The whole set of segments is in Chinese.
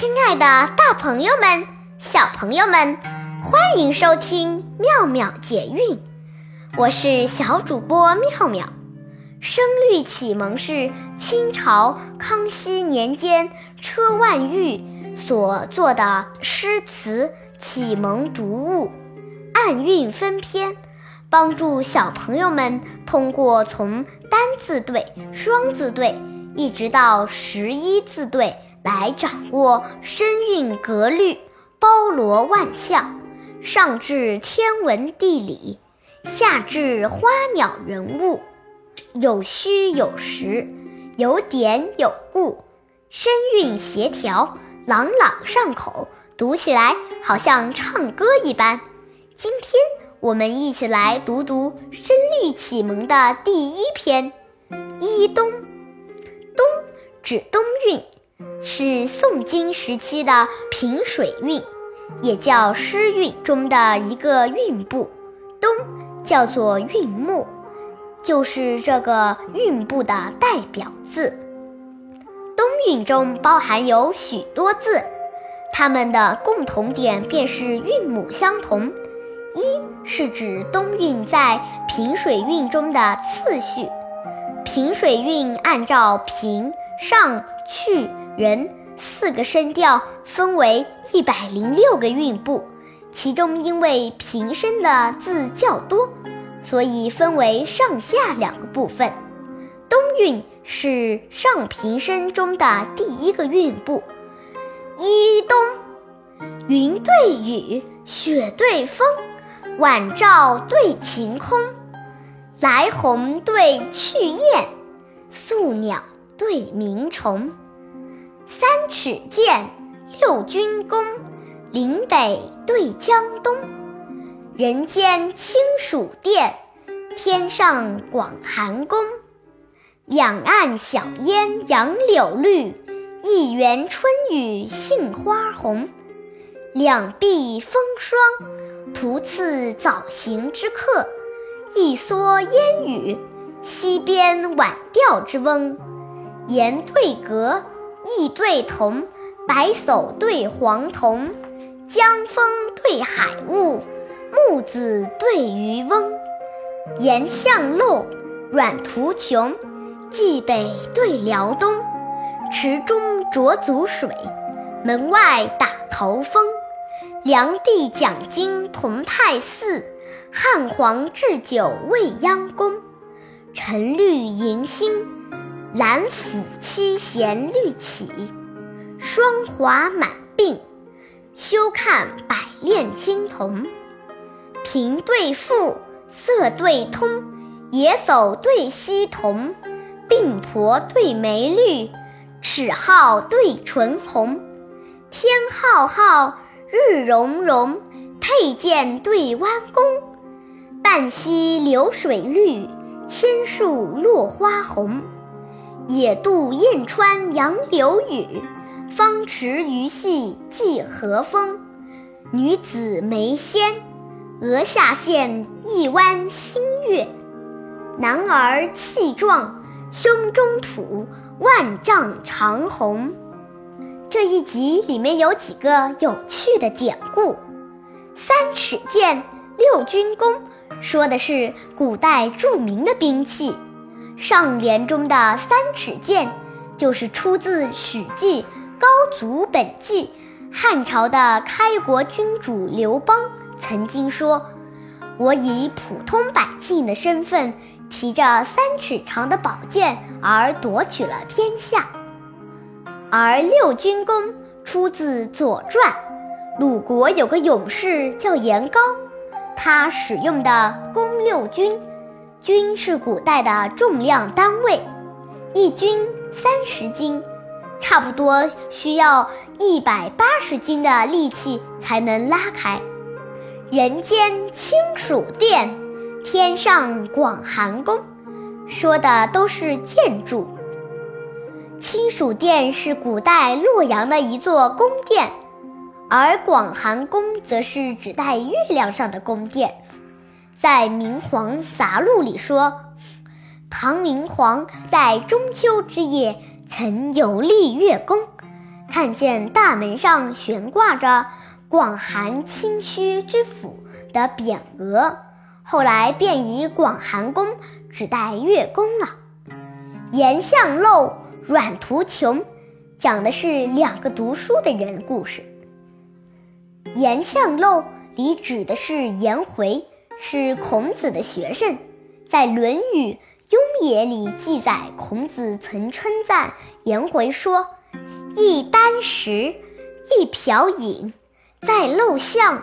亲爱的，大朋友们、小朋友们，欢迎收听妙妙解韵。我是小主播妙妙。声律启蒙是清朝康熙年间车万玉所作的诗词启蒙读物，按韵分篇，帮助小朋友们通过从单字对、双字对，一直到十一字对。来掌握声韵格律，包罗万象，上至天文地理，下至花鸟人物，有虚有实，有典有故，声韵协调，朗朗上口，读起来好像唱歌一般。今天我们一起来读读声律启蒙的第一篇《一冬》，冬指冬韵。是宋金时期的平水韵，也叫诗韵中的一个韵部。东叫做韵木，就是这个韵部的代表字。东韵中包含有许多字，它们的共同点便是韵母相同。一是指东韵在平水韵中的次序。平水韵按照平、上、去。人四个声调分为一百零六个韵部，其中因为平声的字较多，所以分为上下两个部分。冬韵是上平声中的第一个韵部。一冬，云对雨，雪对风，晚照对晴空，来鸿对去雁，宿鸟对鸣虫。三尺剑，六钧弓，岭北对江东。人间清暑殿，天上广寒宫。两岸晓烟杨柳绿，一园春雨杏花红。两壁风霜，途次早行之客；一蓑烟雨，溪边晚钓之翁。岩对阁。意对同，白叟对黄童，江风对海雾，木子对渔翁。岩巷漏，阮途穷，蓟北对辽东。池中濯足水，门外打头风。梁帝讲经同泰寺，汉皇置酒未央宫。沉绿迎新。兰府七弦绿起，霜华满鬓；休看百炼青铜。平对复，色对通，野叟对溪童，鬓婆对眉绿，齿皓对唇红。天浩浩，日融融，佩剑对弯弓。半溪流水绿，千树落花红。野渡燕穿杨柳雨，芳池鱼戏寄和风。女子眉纤，额下现一弯新月；男儿气壮，胸中吐万丈长虹。这一集里面有几个有趣的典故：三尺剑，六军弓，说的是古代著名的兵器。上联中的三尺剑，就是出自《史记·高祖本纪》。汉朝的开国君主刘邦曾经说：“我以普通百姓的身份，提着三尺长的宝剑而夺取了天下。”而六军弓出自《左传》，鲁国有个勇士叫颜高，他使用的弓六军。钧是古代的重量单位，一钧三十斤，差不多需要一百八十斤的力气才能拉开。人间清暑殿，天上广寒宫，说的都是建筑。清暑殿是古代洛阳的一座宫殿，而广寒宫则是指代月亮上的宫殿。在《明皇杂录》里说，唐明皇在中秋之夜曾游历月宫，看见大门上悬挂着“广寒清虚之府”的匾额，后来便以广寒宫指代月宫了。颜向漏、阮途穷，讲的是两个读书的人故事。颜向漏里指的是颜回，是孔子的学生，在《论语雍也》里记载，孔子曾称赞颜回说：“一箪食，一瓢饮，在陋巷，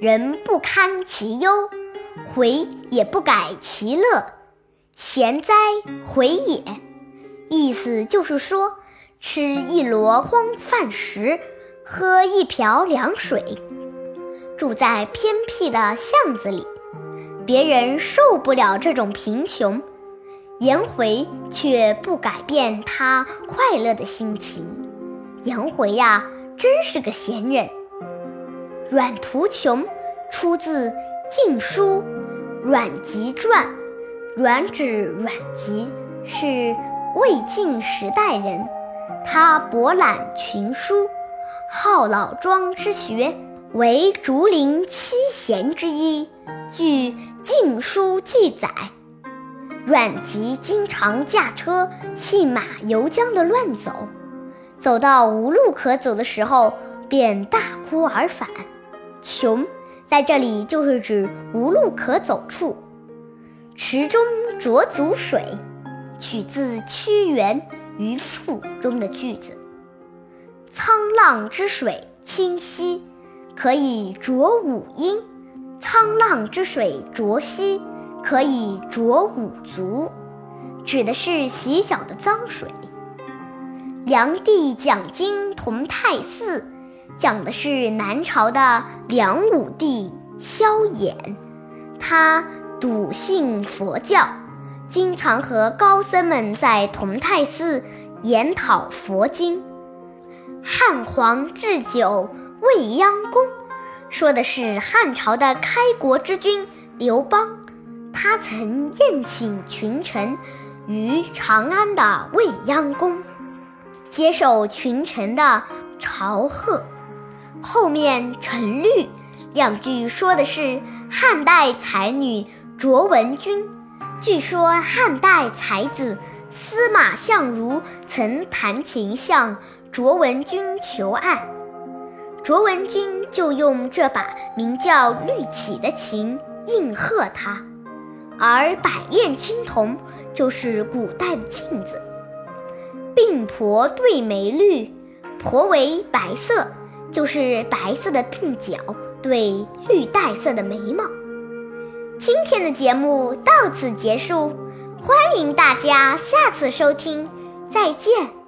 人不堪其忧，回也不改其乐，贤哉，回也！”意思就是说，吃一箩筐饭食，喝一瓢凉水，住在偏僻的巷子里，别人受不了这种贫穷，颜回却不改变他快乐的心情。颜回呀，真是个闲人。阮途穷出自《晋书·阮籍传》，阮指阮籍是。魏晋时代人，他博览群书，好老庄之学，为竹林七贤之一。据《晋书》记载，阮籍经常驾车弃马游江的乱走，走到无路可走的时候，便大哭而返。穷在这里就是指无路可走处。池中浊足水。取自屈原《渔父》中的句子：“沧浪之水清兮，可以濯五缨；沧浪之水浊兮，可以濯五足。”指的是洗脚的脏水。梁帝讲经同泰寺，讲的是南朝的梁武帝萧衍，他笃信佛教。经常和高僧们在同泰寺研讨佛经。汉皇置酒未央宫，说的是汉朝的开国之君刘邦，他曾宴请群臣于长安的未央宫，接受群臣的朝贺。后面陈绿两句说的是汉代才女卓文君。据说汉代才子司马相如曾弹琴向卓文君求爱，卓文君就用这把名叫绿绮的琴应和他。而百炼青铜就是古代的镜子，鬓婆对眉绿，婆为白色，就是白色的鬓角对绿带色的眉毛。今天的节目到此结束，欢迎大家下次收听，再见。